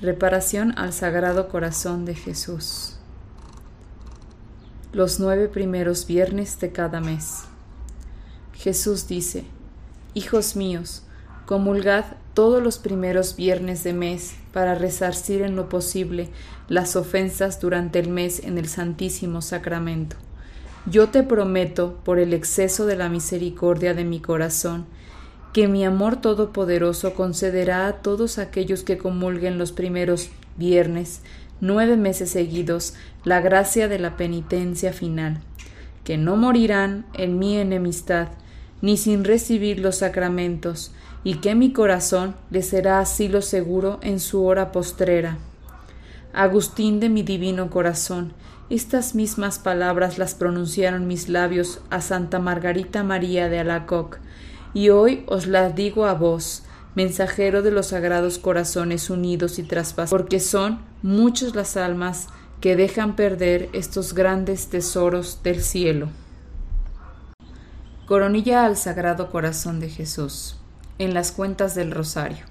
Reparación al Sagrado Corazón de Jesús. Los nueve primeros viernes de cada mes. Jesús dice, Hijos míos, comulgad todos los primeros viernes de mes para resarcir en lo posible las ofensas durante el mes en el Santísimo Sacramento. Yo te prometo, por el exceso de la misericordia de mi corazón, que mi amor todopoderoso concederá a todos aquellos que comulguen los primeros viernes, nueve meses seguidos, la gracia de la penitencia final, que no morirán en mi enemistad, ni sin recibir los sacramentos, y que mi corazón les será asilo seguro en su hora postrera. Agustín de mi divino corazón, estas mismas palabras las pronunciaron mis labios a Santa Margarita María de Alacoc, y hoy os las digo a vos, mensajero de los sagrados corazones unidos y traspasados, porque son muchas las almas que dejan perder estos grandes tesoros del cielo. Coronilla al Sagrado Corazón de Jesús, en las cuentas del Rosario.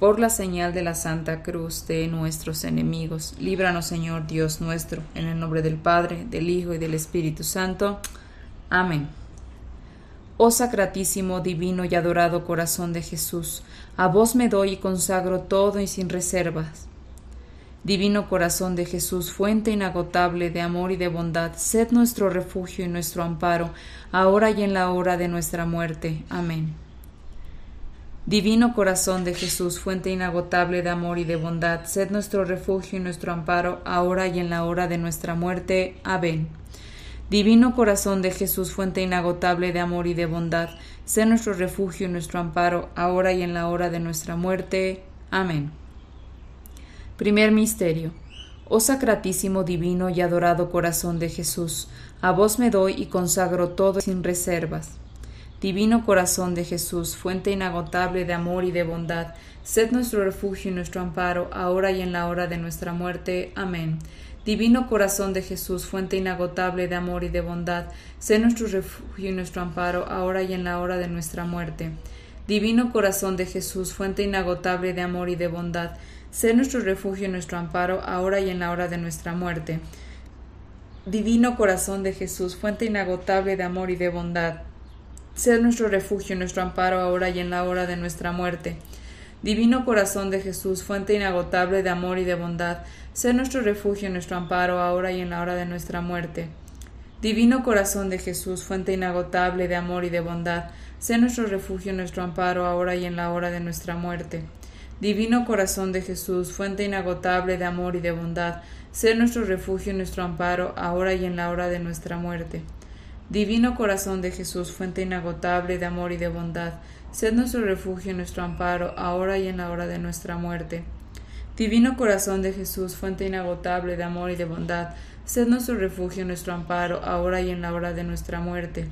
Por la señal de la Santa Cruz de nuestros enemigos, líbranos Señor Dios nuestro, en el nombre del Padre, del Hijo y del Espíritu Santo. Amén. Oh sacratísimo, divino y adorado corazón de Jesús, a vos me doy y consagro todo y sin reservas. Divino corazón de Jesús, fuente inagotable de amor y de bondad, sed nuestro refugio y nuestro amparo, ahora y en la hora de nuestra muerte. Amén. Divino corazón de Jesús, fuente inagotable de amor y de bondad, sed nuestro refugio y nuestro amparo, ahora y en la hora de nuestra muerte. Amén. Divino corazón de Jesús, fuente inagotable de amor y de bondad, sé nuestro refugio y nuestro amparo, ahora y en la hora de nuestra muerte. Amén. Primer Misterio. Oh sacratísimo, divino y adorado corazón de Jesús, a vos me doy y consagro todo sin reservas. Divino corazón de Jesús, fuente inagotable de amor y de bondad, sed nuestro refugio y nuestro amparo, ahora y en la hora de nuestra muerte. Amén. Divino corazón de Jesús, fuente inagotable de amor y de bondad, sé nuestro refugio y nuestro amparo, ahora y en la hora de nuestra muerte. Divino corazón de Jesús, fuente inagotable de amor y de bondad, sé nuestro refugio y nuestro amparo, ahora y en la hora de nuestra muerte. Divino corazón de Jesús, fuente inagotable de amor y de bondad, sé nuestro refugio y nuestro amparo, ahora y en la hora de nuestra muerte. Divino corazón de Jesús, fuente inagotable de amor y de bondad, Sé nuestro refugio y nuestro amparo ahora y en la hora de nuestra muerte. Divino corazón de Jesús, fuente inagotable de amor y de bondad, sé nuestro refugio y nuestro amparo ahora y en la hora de nuestra muerte. Divino corazón de Jesús, fuente inagotable de amor y de bondad, sé nuestro refugio y nuestro amparo ahora y en la hora de nuestra muerte. Divino corazón de Jesús, fuente inagotable de amor y de bondad, sé nuestro refugio y nuestro amparo ahora y en la hora de nuestra muerte. Divino corazón de Jesús, fuente inagotable de amor y de bondad, sed nuestro refugio, nuestro amparo, ahora y en la hora de nuestra muerte.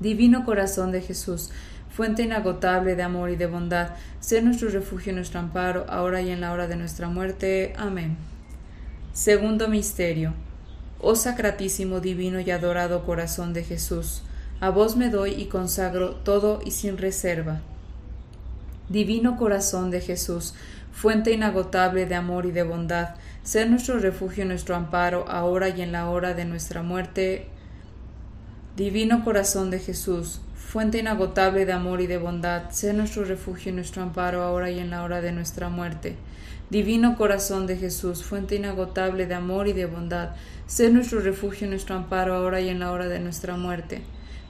Divino corazón de Jesús, fuente inagotable de amor y de bondad, sed nuestro refugio, nuestro amparo, ahora y en la hora de nuestra muerte. Amén. Segundo Misterio. Oh sacratísimo, divino y adorado corazón de Jesús, a vos me doy y consagro todo y sin reserva. Divino corazón de Jesús, fuente inagotable de amor y de bondad, sé nuestro refugio y nuestro amparo, ahora y en la hora de nuestra muerte. Divino corazón de Jesús, fuente inagotable de amor y de bondad, sé nuestro refugio y nuestro amparo, ahora y en la hora de nuestra muerte. Divino corazón de Jesús, fuente inagotable de amor y de bondad, sé nuestro refugio y nuestro amparo, ahora y en la hora de nuestra muerte.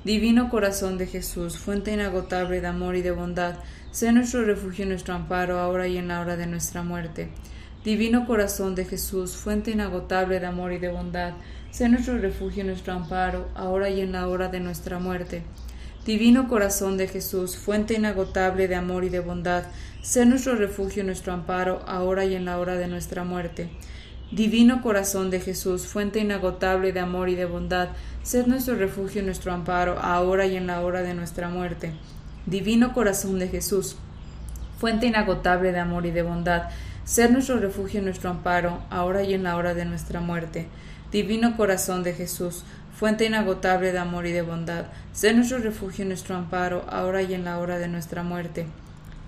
Divino corazón de Jesús, fuente inagotable de amor y de bondad, Sé nuestro refugio y nuestro amparo, ahora y en la hora de nuestra muerte. Divino corazón de Jesús, fuente inagotable de amor y de bondad, sé nuestro refugio y nuestro amparo, ahora y en la hora de nuestra muerte. Divino corazón de Jesús, fuente inagotable de amor y de bondad, sé nuestro refugio y nuestro amparo, ahora y en la hora de nuestra muerte. Divino corazón de Jesús, fuente inagotable de amor y de bondad, sed nuestro refugio y nuestro amparo, ahora y en la hora de nuestra muerte. Divino corazón de Jesús, fuente inagotable de amor y de bondad, sed nuestro refugio y nuestro amparo, ahora y en la hora de nuestra muerte. Divino corazón de Jesús, fuente inagotable de amor y de bondad, sé nuestro refugio y nuestro amparo, ahora y en la hora de nuestra muerte.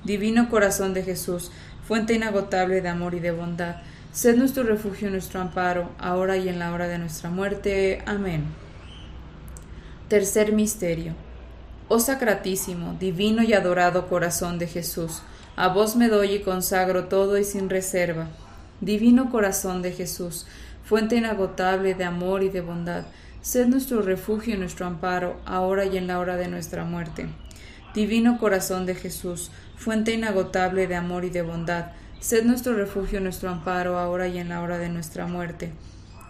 Divino corazón de Jesús, fuente inagotable de amor y de bondad, sed nuestro refugio y nuestro amparo, ahora y en la hora de nuestra muerte. Amén. Tercer misterio. Oh sacratísimo, divino y adorado corazón de Jesús, a vos me doy y consagro todo y sin reserva. Divino corazón de Jesús, fuente inagotable de amor y de bondad, Sed nuestro refugio y nuestro amparo, ahora y en la hora de nuestra muerte. Divino corazón de Jesús, fuente inagotable de amor y de bondad, sed nuestro refugio nuestro amparo, ahora y en la hora de nuestra muerte.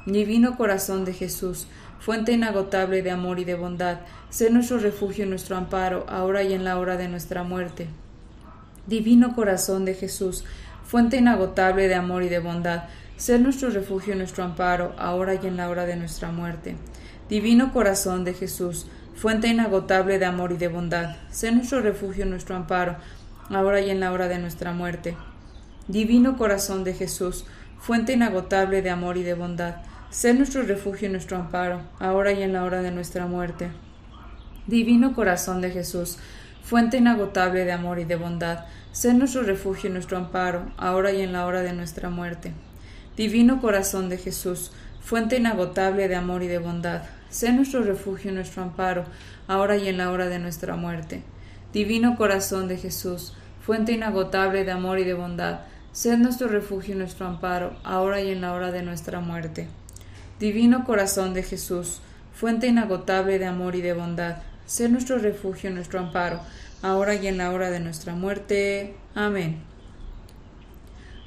Divino corazón de Jesús, fuente inagotable de amor y de bondad, sed nuestro refugio nuestro amparo, ahora y en la hora de nuestra muerte. Divino corazón de Jesús, fuente inagotable de amor y de bondad, sed nuestro refugio nuestro amparo, ahora y en la hora de nuestra muerte. Divino corazón de Jesús, fuente inagotable de amor y de bondad, sé nuestro refugio nuestro amparo, ahora y en la hora de nuestra muerte. Divino corazón de Jesús, fuente inagotable de amor y de bondad, sé nuestro refugio y nuestro amparo, ahora y en la hora de nuestra muerte. Divino corazón de Jesús, fuente inagotable de amor y de bondad, sé nuestro refugio y nuestro amparo, ahora y en la hora de nuestra muerte. Divino corazón de Jesús, fuente inagotable de amor y de bondad, Sé nuestro refugio y nuestro amparo, ahora y en la hora de nuestra muerte. Divino corazón de Jesús, fuente inagotable de amor y de bondad, sé nuestro refugio y nuestro amparo, ahora y en la hora de nuestra muerte. Divino corazón de Jesús, fuente inagotable de amor y de bondad, sé nuestro refugio y nuestro amparo, ahora y en la hora de nuestra muerte. Amén.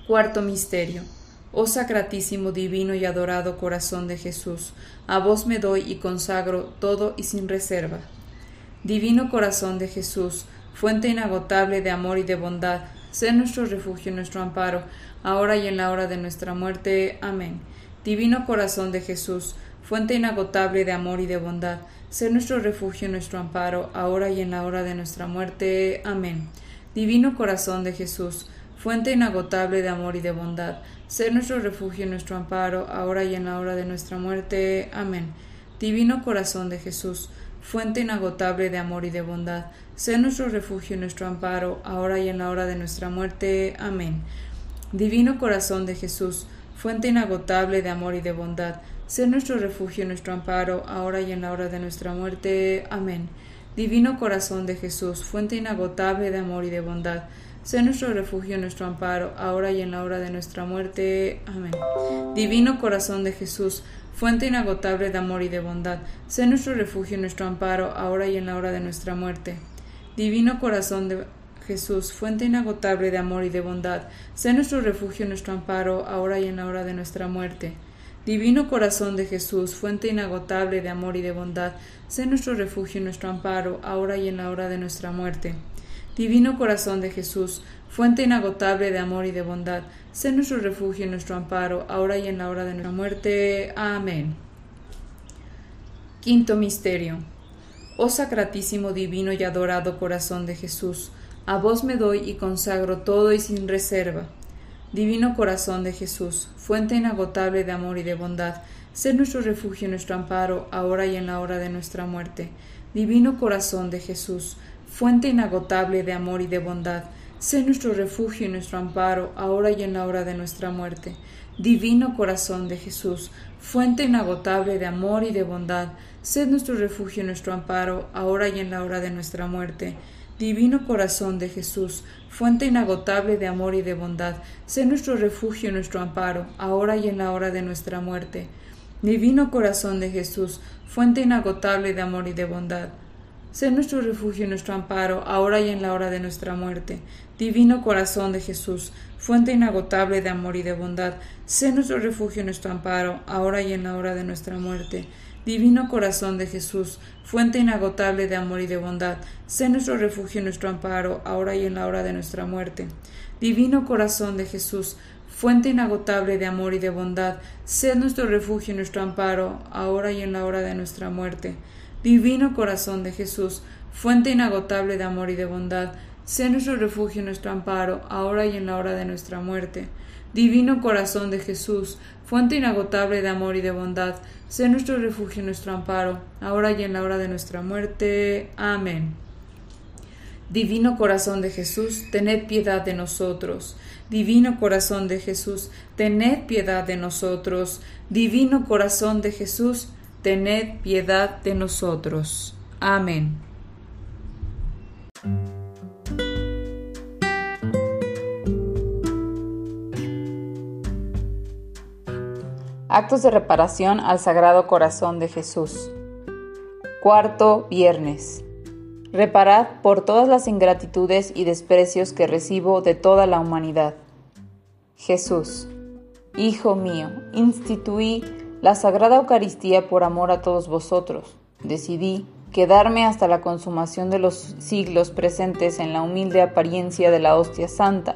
Cuarto Misterio Oh sacratísimo, divino y adorado corazón de Jesús, a vos me doy y consagro todo y sin reserva. Divino corazón de Jesús, fuente inagotable de amor y de bondad, sé nuestro refugio y nuestro amparo, ahora y en la hora de nuestra muerte. Amén. Divino corazón de Jesús, fuente inagotable de amor y de bondad, sé nuestro refugio y nuestro amparo, ahora y en la hora de nuestra muerte. Amén. Divino corazón de Jesús, fuente inagotable de amor y de bondad, ser nuestro refugio y nuestro amparo, ahora y en la hora de nuestra muerte. Amén. Divino corazón de Jesús, fuente inagotable de amor y de bondad, sé nuestro refugio y nuestro amparo, ahora y en la hora de nuestra muerte. Amén. Divino corazón de Jesús, fuente inagotable de amor y de bondad, sé nuestro refugio y nuestro amparo, ahora y en la hora de nuestra muerte. Amén. Divino corazón de Jesús, fuente inagotable de amor y de bondad, Sé nuestro refugio, nuestro amparo, ahora y en la hora de nuestra muerte. Amén. Divino corazón de Jesús, fuente inagotable de amor y de bondad, sé nuestro refugio, nuestro amparo, ahora y en la hora de nuestra muerte. Divino corazón de Jesús, fuente inagotable de amor y de bondad, sé nuestro refugio, nuestro amparo, ahora y en la hora de nuestra muerte. Divino corazón de Jesús, fuente inagotable de amor y de bondad, sé nuestro refugio, nuestro amparo, ahora y en la hora de nuestra muerte. Divino corazón de Jesús, fuente inagotable de amor y de bondad, sé nuestro refugio y nuestro amparo, ahora y en la hora de nuestra muerte. Amén. Quinto Misterio. Oh sacratísimo, divino y adorado corazón de Jesús, a vos me doy y consagro todo y sin reserva. Divino corazón de Jesús, fuente inagotable de amor y de bondad, sé nuestro refugio y nuestro amparo, ahora y en la hora de nuestra muerte. Divino corazón de Jesús, fuente inagotable de amor y de bondad, sé nuestro refugio y nuestro amparo, ahora y en la hora de nuestra muerte. Divino corazón de Jesús, fuente inagotable de amor y de bondad, sé nuestro refugio y nuestro amparo, ahora y en la hora de nuestra muerte. Divino corazón de Jesús, fuente inagotable de amor y de bondad, sé nuestro refugio y nuestro amparo, ahora y en la hora de nuestra muerte. Divino corazón de Jesús, fuente inagotable de amor y de bondad, Sé nuestro refugio y nuestro amparo, ahora y en la hora de nuestra muerte. Divino corazón de Jesús, fuente inagotable de amor y de bondad, sé nuestro refugio y nuestro amparo, ahora y en la hora de nuestra muerte. Divino corazón de Jesús, fuente inagotable de amor y de bondad, sé nuestro refugio y nuestro amparo, ahora y en la hora de nuestra muerte. Divino corazón de Jesús, fuente inagotable de amor y de bondad, sé nuestro refugio y nuestro amparo, ahora y en la hora de nuestra muerte. Divino corazón de Jesús, fuente inagotable de amor y de bondad, sé nuestro refugio y nuestro amparo, ahora y en la hora de nuestra muerte. Divino corazón de Jesús, fuente inagotable de amor y de bondad, sé nuestro refugio y nuestro amparo, ahora y en la hora de nuestra muerte. Amén. Divino corazón de Jesús, tened piedad de nosotros. Divino corazón de Jesús, tened piedad de nosotros. Divino corazón de Jesús, tened piedad de nosotros. Amén. Actos de reparación al Sagrado Corazón de Jesús. Cuarto viernes. Reparad por todas las ingratitudes y desprecios que recibo de toda la humanidad. Jesús. Hijo mío, instituí la Sagrada Eucaristía por amor a todos vosotros. Decidí quedarme hasta la consumación de los siglos presentes en la humilde apariencia de la hostia santa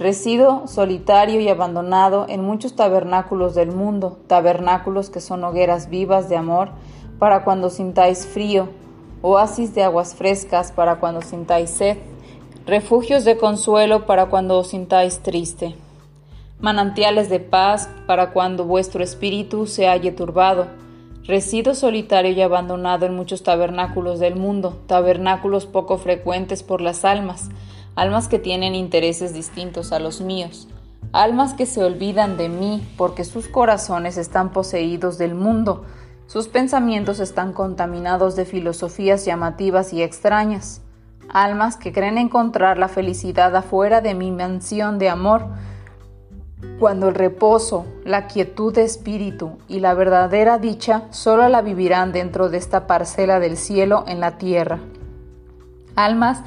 Resido solitario y abandonado en muchos tabernáculos del mundo, tabernáculos que son hogueras vivas de amor para cuando sintáis frío, oasis de aguas frescas para cuando sintáis sed, refugios de consuelo para cuando os sintáis triste, manantiales de paz para cuando vuestro espíritu se halle turbado. Resido solitario y abandonado en muchos tabernáculos del mundo, tabernáculos poco frecuentes por las almas, almas que tienen intereses distintos a los míos, almas que se olvidan de mí porque sus corazones están poseídos del mundo, sus pensamientos están contaminados de filosofías llamativas y extrañas, almas que creen encontrar la felicidad afuera de mi mansión de amor, cuando el reposo, la quietud de espíritu y la verdadera dicha solo la vivirán dentro de esta parcela del cielo en la tierra. Almas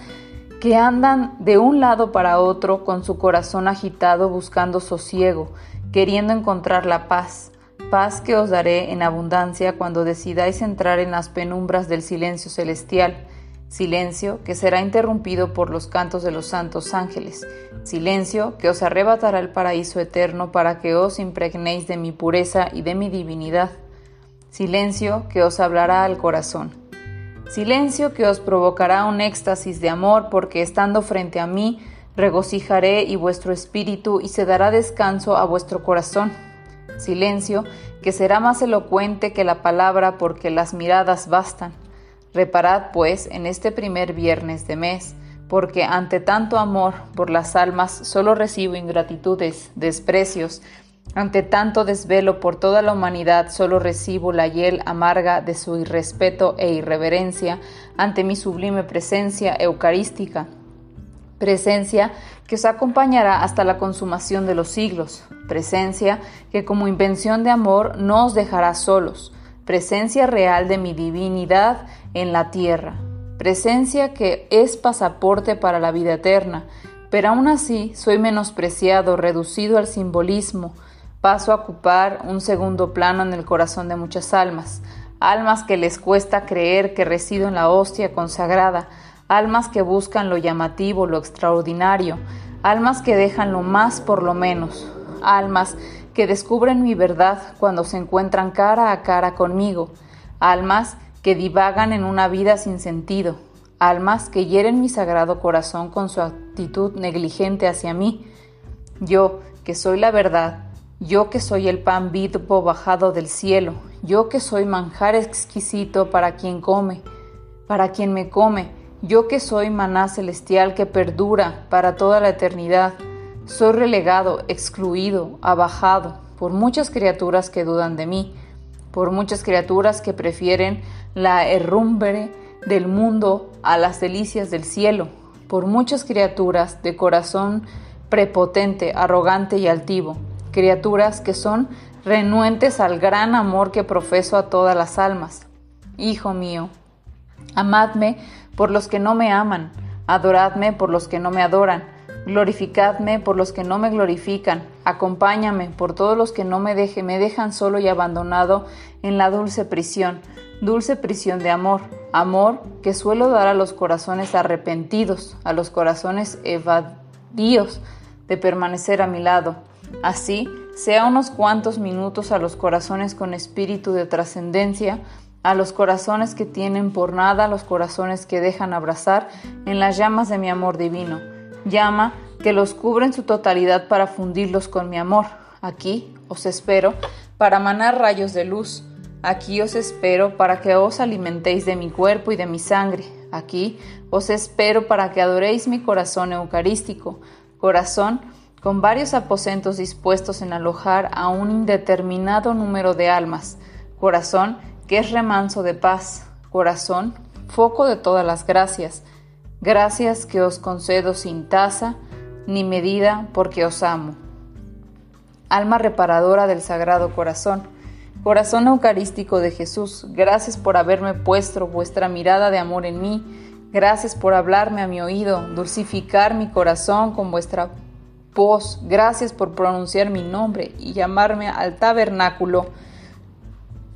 que andan de un lado para otro con su corazón agitado buscando sosiego, queriendo encontrar la paz, paz que os daré en abundancia cuando decidáis entrar en las penumbras del silencio celestial, silencio que será interrumpido por los cantos de los santos ángeles, silencio que os arrebatará el paraíso eterno para que os impregnéis de mi pureza y de mi divinidad, silencio que os hablará al corazón silencio que os provocará un éxtasis de amor, porque estando frente a mí, regocijaré y vuestro espíritu y se dará descanso a vuestro corazón. Silencio que será más elocuente que la palabra, porque las miradas bastan. Reparad, pues, en este primer viernes de mes, porque ante tanto amor por las almas solo recibo ingratitudes, desprecios, ante tanto desvelo por toda la humanidad, solo recibo la hiel amarga de su irrespeto e irreverencia ante mi sublime presencia eucarística, presencia que os acompañará hasta la consumación de los siglos, presencia que como invención de amor no os dejará solos, presencia real de mi divinidad en la tierra, presencia que es pasaporte para la vida eterna, pero aún así soy menospreciado, reducido al simbolismo, paso a ocupar un segundo plano en el corazón de muchas almas, almas que les cuesta creer que resido en la hostia consagrada, almas que buscan lo llamativo, lo extraordinario, almas que dejan lo más por lo menos, almas que descubren mi verdad cuando se encuentran cara a cara conmigo, almas que divagan en una vida sin sentido, almas que hieren mi sagrado corazón con su actitud negligente hacia mí. Yo, que soy la verdad, yo que soy el pan vivo bajado del cielo, yo que soy manjar exquisito para quien come, para quien me come, yo que soy maná celestial que perdura para toda la eternidad, soy relegado, excluido, abajado por muchas criaturas que dudan de mí, por muchas criaturas que prefieren la herrumbre del mundo a las delicias del cielo, por muchas criaturas de corazón prepotente, arrogante y altivo criaturas que son renuentes al gran amor que profeso a todas las almas. Hijo mío, amadme por los que no me aman, adoradme por los que no me adoran, Glorificadme por los que no me glorifican, acompáñame por todos los que no me, deje, me dejan solo y abandonado en la dulce prisión, dulce prisión de amor, amor que suelo dar a los corazones arrepentidos, a los corazones evadidos de permanecer a mi lado. Así, sea unos cuantos minutos a los corazones con espíritu de trascendencia, a los corazones que tienen por nada, a los corazones que dejan abrazar en las llamas de mi amor divino llama que los cubre en su totalidad para fundirlos con mi amor. Aquí os espero para manar rayos de luz. Aquí os espero para que os alimentéis de mi cuerpo y de mi sangre. Aquí os espero para que adoréis mi corazón eucarístico, corazón con varios aposentos dispuestos en alojar a un indeterminado número de almas, corazón que es remanso de paz, corazón, foco de todas las gracias, Gracias que os concedo sin tasa ni medida porque os amo. Alma reparadora del Sagrado Corazón, Corazón Eucarístico de Jesús, gracias por haberme puesto vuestra mirada de amor en mí, gracias por hablarme a mi oído, dulcificar mi corazón con vuestra voz, gracias por pronunciar mi nombre y llamarme al tabernáculo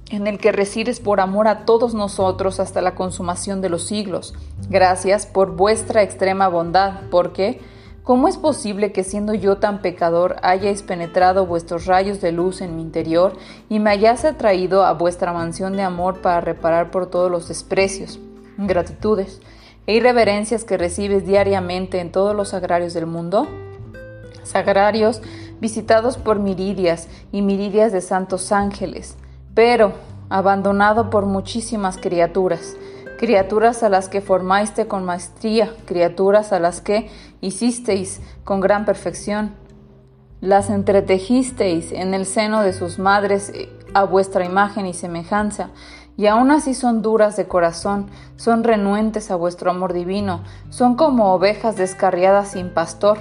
en el que resides por amor a todos nosotros hasta la consumación de los siglos. Gracias por vuestra extrema bondad, porque ¿cómo es posible que siendo yo tan pecador hayáis penetrado vuestros rayos de luz en mi interior y me hayáis atraído a vuestra mansión de amor para reparar por todos los desprecios, ingratitudes e irreverencias que recibes diariamente en todos los sagrarios del mundo? Sagrarios visitados por miridias y miridias de santos ángeles, pero abandonado por muchísimas criaturas, criaturas a las que formaste con maestría, criaturas a las que hicisteis con gran perfección, las entretejisteis en el seno de sus madres a vuestra imagen y semejanza, y aún así son duras de corazón, son renuentes a vuestro amor divino, son como ovejas descarriadas sin pastor.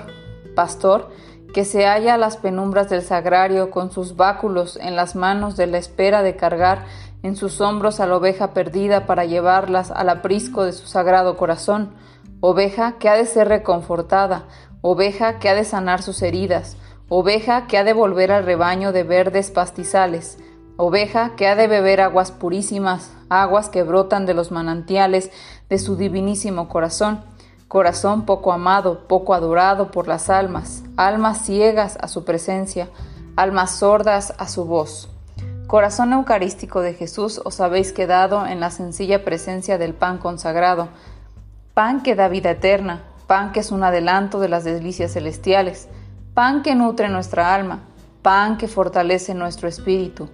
Pastor, que se halla a las penumbras del sagrario con sus báculos en las manos de la espera de cargar en sus hombros a la oveja perdida para llevarlas al aprisco de su sagrado corazón, oveja que ha de ser reconfortada, oveja que ha de sanar sus heridas, oveja que ha de volver al rebaño de verdes pastizales, oveja que ha de beber aguas purísimas, aguas que brotan de los manantiales de su divinísimo corazón, corazón poco amado, poco adorado por las almas, almas ciegas a su presencia, almas sordas a su voz. Corazón eucarístico de Jesús os habéis quedado en la sencilla presencia del pan consagrado, pan que da vida eterna, pan que es un adelanto de las delicias celestiales, pan que nutre nuestra alma, pan que fortalece nuestro espíritu,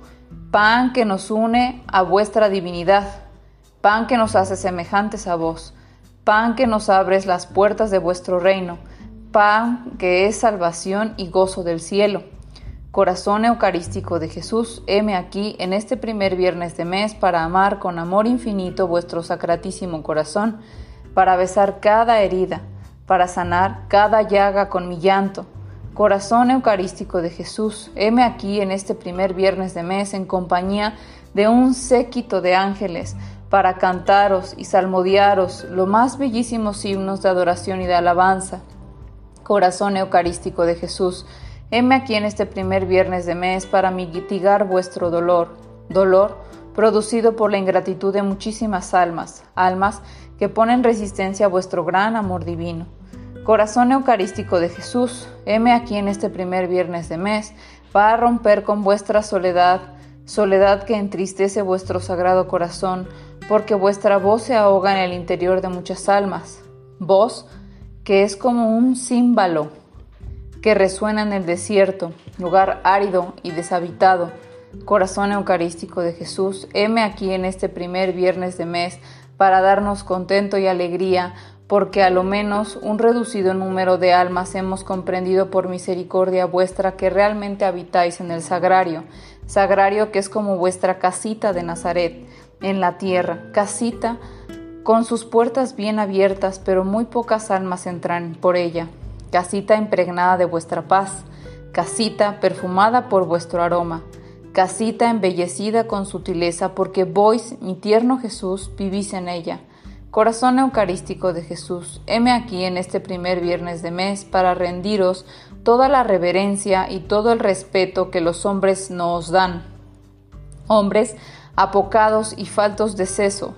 pan que nos une a vuestra divinidad, pan que nos hace semejantes a vos, pan que nos abres las puertas de vuestro reino, pan que es salvación y gozo del cielo. Corazón Eucarístico de Jesús, heme aquí en este primer viernes de mes para amar con amor infinito vuestro sacratísimo corazón, para besar cada herida, para sanar cada llaga con mi llanto. Corazón Eucarístico de Jesús, heme aquí en este primer viernes de mes en compañía de un séquito de ángeles, para cantaros y salmodiaros los más bellísimos himnos de adoración y de alabanza. Corazón Eucarístico de Jesús, heme aquí en este primer viernes de mes para mitigar vuestro dolor, dolor producido por la ingratitud de muchísimas almas, almas que ponen resistencia a vuestro gran amor divino. Corazón Eucarístico de Jesús, heme aquí en este primer viernes de mes para romper con vuestra soledad, soledad que entristece vuestro sagrado corazón, porque vuestra voz se ahoga en el interior de muchas almas, voz que es como un címbalo que resuena en el desierto, lugar árido y deshabitado. Corazón Eucarístico de Jesús, heme aquí en este primer viernes de mes para darnos contento y alegría, porque a lo menos un reducido número de almas hemos comprendido por misericordia vuestra que realmente habitáis en el sagrario, sagrario que es como vuestra casita de Nazaret, en la tierra, casita con sus puertas bien abiertas, pero muy pocas almas entran por ella, casita impregnada de vuestra paz, casita perfumada por vuestro aroma, casita embellecida con sutileza, porque vos, mi tierno Jesús, vivís en ella, Corazón Eucarístico de Jesús, heme aquí en este primer viernes de mes para rendiros toda la reverencia y todo el respeto que los hombres nos dan. Hombres apocados y faltos de seso,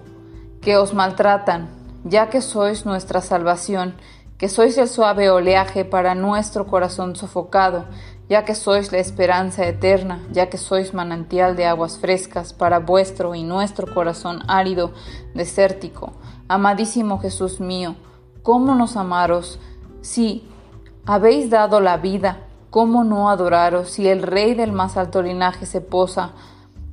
que os maltratan, ya que sois nuestra salvación, que sois el suave oleaje para nuestro corazón sofocado, ya que sois la esperanza eterna, ya que sois manantial de aguas frescas para vuestro y nuestro corazón árido, desértico. Amadísimo Jesús mío, ¿cómo nos amaros? Si habéis dado la vida, ¿cómo no adoraros si el Rey del más alto linaje se posa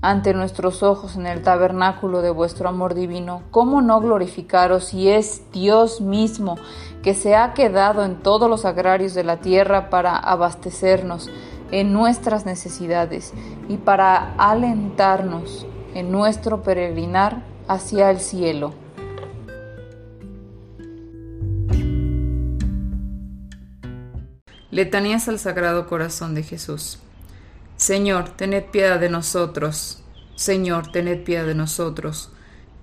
ante nuestros ojos en el tabernáculo de vuestro amor divino, ¿cómo no glorificaros si es Dios mismo que se ha quedado en todos los agrarios de la tierra para abastecernos en nuestras necesidades y para alentarnos en nuestro peregrinar hacia el cielo? Letanías al Sagrado Corazón de Jesús. Señor, tened piedad de nosotros. Señor, tened piedad de nosotros.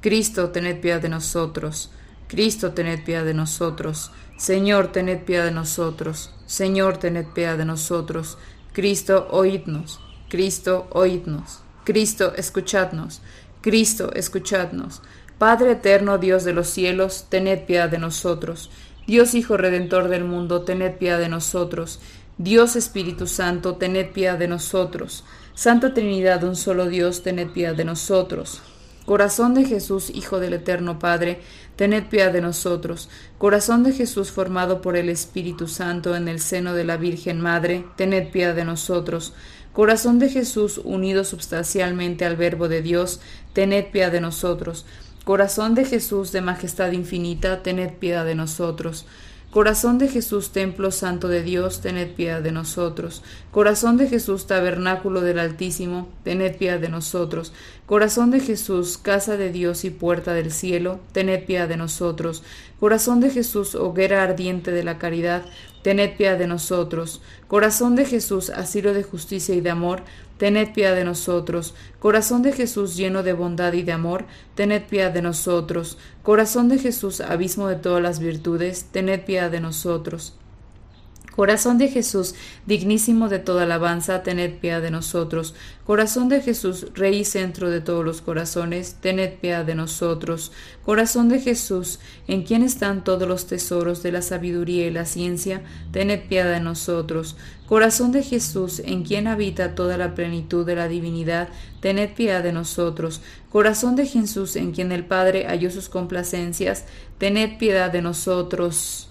Cristo, tened piedad de nosotros. Cristo, tened piedad de nosotros. Señor, tened piedad de nosotros. Señor, tened piedad de nosotros. Cristo, oídnos. Cristo, oídnos. Cristo, escuchadnos. Cristo, escuchadnos. Padre eterno, Dios de los cielos, tened piedad de nosotros. Dios Hijo Redentor del mundo, tened piedad de nosotros. Dios Espíritu Santo, tened piedad de nosotros. Santa Trinidad, un solo Dios, tened piedad de nosotros. Corazón de Jesús, Hijo del Eterno Padre, tened piedad de nosotros. Corazón de Jesús formado por el Espíritu Santo en el seno de la Virgen Madre, tened piedad de nosotros. Corazón de Jesús unido substancialmente al Verbo de Dios, tened piedad de nosotros. Corazón de Jesús de majestad infinita, tened piedad de nosotros. Corazón de Jesús, templo santo de Dios, tened piedad de nosotros. Corazón de Jesús, tabernáculo del Altísimo, tened piedad de nosotros. Corazón de Jesús, casa de Dios y puerta del cielo, tened piedad de nosotros. Corazón de Jesús, hoguera ardiente de la caridad, tened piedad de nosotros. Corazón de Jesús, asilo de justicia y de amor, tened piedad de nosotros. Corazón de Jesús lleno de bondad y de amor, tened piedad de nosotros. Corazón de Jesús, abismo de todas las virtudes, tened piedad de nosotros. Corazón de Jesús, dignísimo de toda alabanza, tened piedad de nosotros. Corazón de Jesús, Rey y centro de todos los corazones, tened piedad de nosotros. Corazón de Jesús, en quien están todos los tesoros de la sabiduría y la ciencia, tened piedad de nosotros. Corazón de Jesús, en quien habita toda la plenitud de la divinidad, tened piedad de nosotros. Corazón de Jesús, en quien el Padre halló sus complacencias, tened piedad de nosotros.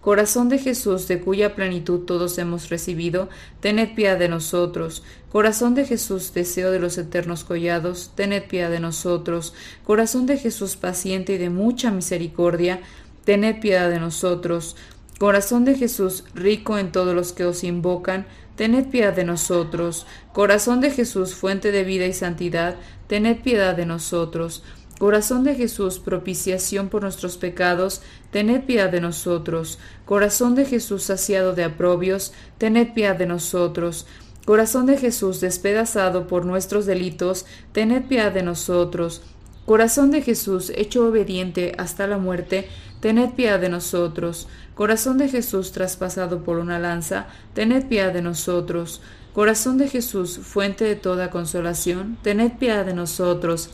Corazón de Jesús, de cuya plenitud todos hemos recibido, tened piedad de nosotros. Corazón de Jesús, deseo de los eternos collados, tened piedad de nosotros. Corazón de Jesús, paciente y de mucha misericordia, tened piedad de nosotros. Corazón de Jesús, rico en todos los que os invocan, tened piedad de nosotros. Corazón de Jesús, fuente de vida y santidad, tened piedad de nosotros. Corazón de Jesús, propiciación por nuestros pecados, tened piedad de nosotros. Corazón de Jesús, saciado de aprobios, tened piedad de nosotros. Corazón de Jesús, despedazado por nuestros delitos, tened piedad de nosotros. Corazón de Jesús, hecho obediente hasta la muerte, tened piedad de nosotros. Corazón de Jesús, traspasado por una lanza, tened piedad de nosotros. Corazón de Jesús, fuente de toda consolación, tened piedad de nosotros.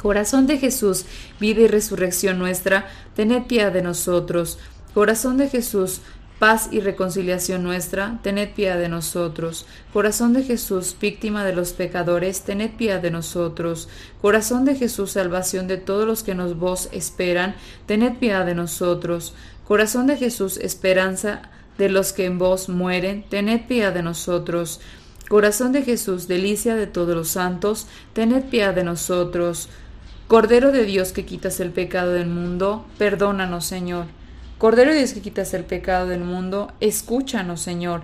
Corazón de Jesús, vida y resurrección nuestra, tened piedad de nosotros. Corazón de Jesús, paz y reconciliación nuestra, tened piedad de nosotros. Corazón de Jesús, víctima de los pecadores, tened piedad de nosotros. Corazón de Jesús, salvación de todos los que nos vos esperan, tened piedad de nosotros. Corazón de Jesús, esperanza de los que en vos mueren, tened piedad de nosotros. Corazón de Jesús, delicia de todos los santos, tened piedad de nosotros. Cordero de Dios que quitas el pecado del mundo, perdónanos, Señor. Cordero de Dios que quitas el pecado del mundo, escúchanos, Señor.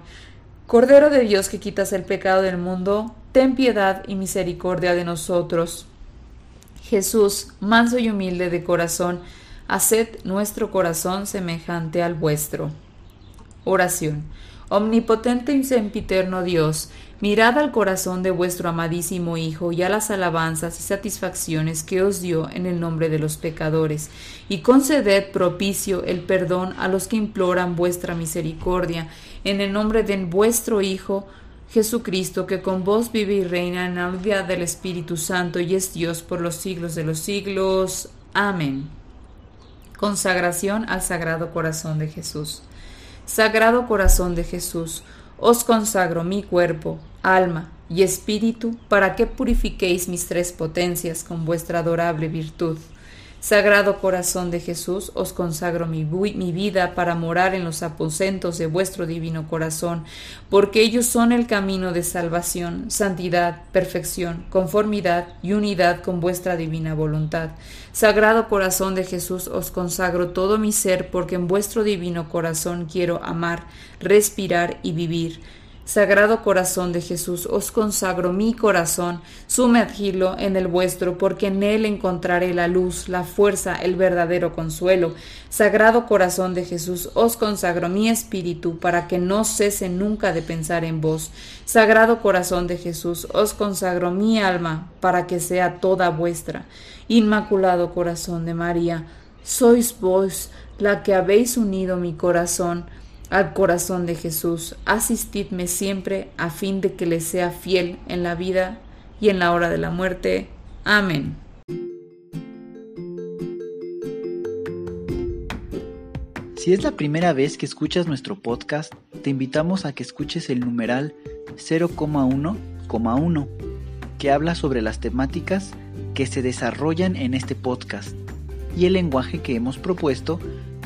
Cordero de Dios que quitas el pecado del mundo, ten piedad y misericordia de nosotros. Jesús, manso y humilde de corazón, haced nuestro corazón semejante al vuestro. Oración. Omnipotente y sempiterno Dios, mirad al corazón de vuestro amadísimo Hijo y a las alabanzas y satisfacciones que os dio en el nombre de los pecadores, y conceded propicio el perdón a los que imploran vuestra misericordia, en el nombre de vuestro Hijo, Jesucristo, que con vos vive y reina en la unidad del Espíritu Santo y es Dios por los siglos de los siglos. Amén. Consagración al Sagrado Corazón de Jesús. Sagrado Corazón de Jesús, os consagro mi cuerpo, alma y espíritu para que purifiquéis mis tres potencias con vuestra adorable virtud Sagrado corazón de Jesús, os consagro mi, mi, vida para morar en los aposentos de vuestro divino corazón, porque ellos son el camino de salvación, santidad, perfección, conformidad y unidad con vuestra divina voluntad. Sagrado corazón de Jesús, os consagro todo mi ser, porque en vuestro divino corazón quiero amar, respirar y vivir. Sagrado corazón de Jesús, os consagro mi corazón, sumergidlo en el vuestro, porque en él encontraré la luz, la fuerza, el verdadero consuelo. Sagrado corazón de Jesús, os consagro mi espíritu, para que no cese nunca de pensar en vos. Sagrado corazón de Jesús, os consagro mi alma, para que sea toda vuestra. Inmaculado corazón de María, sois vos la que habéis unido mi corazón al corazón de Jesús, asistidme siempre a fin de que le sea fiel en la vida y en la hora de la muerte. Amén. Si es la primera vez que escuchas nuestro podcast, te invitamos a que escuches el numeral 0,1,1, que habla sobre las temáticas que se desarrollan en este podcast y el lenguaje que hemos propuesto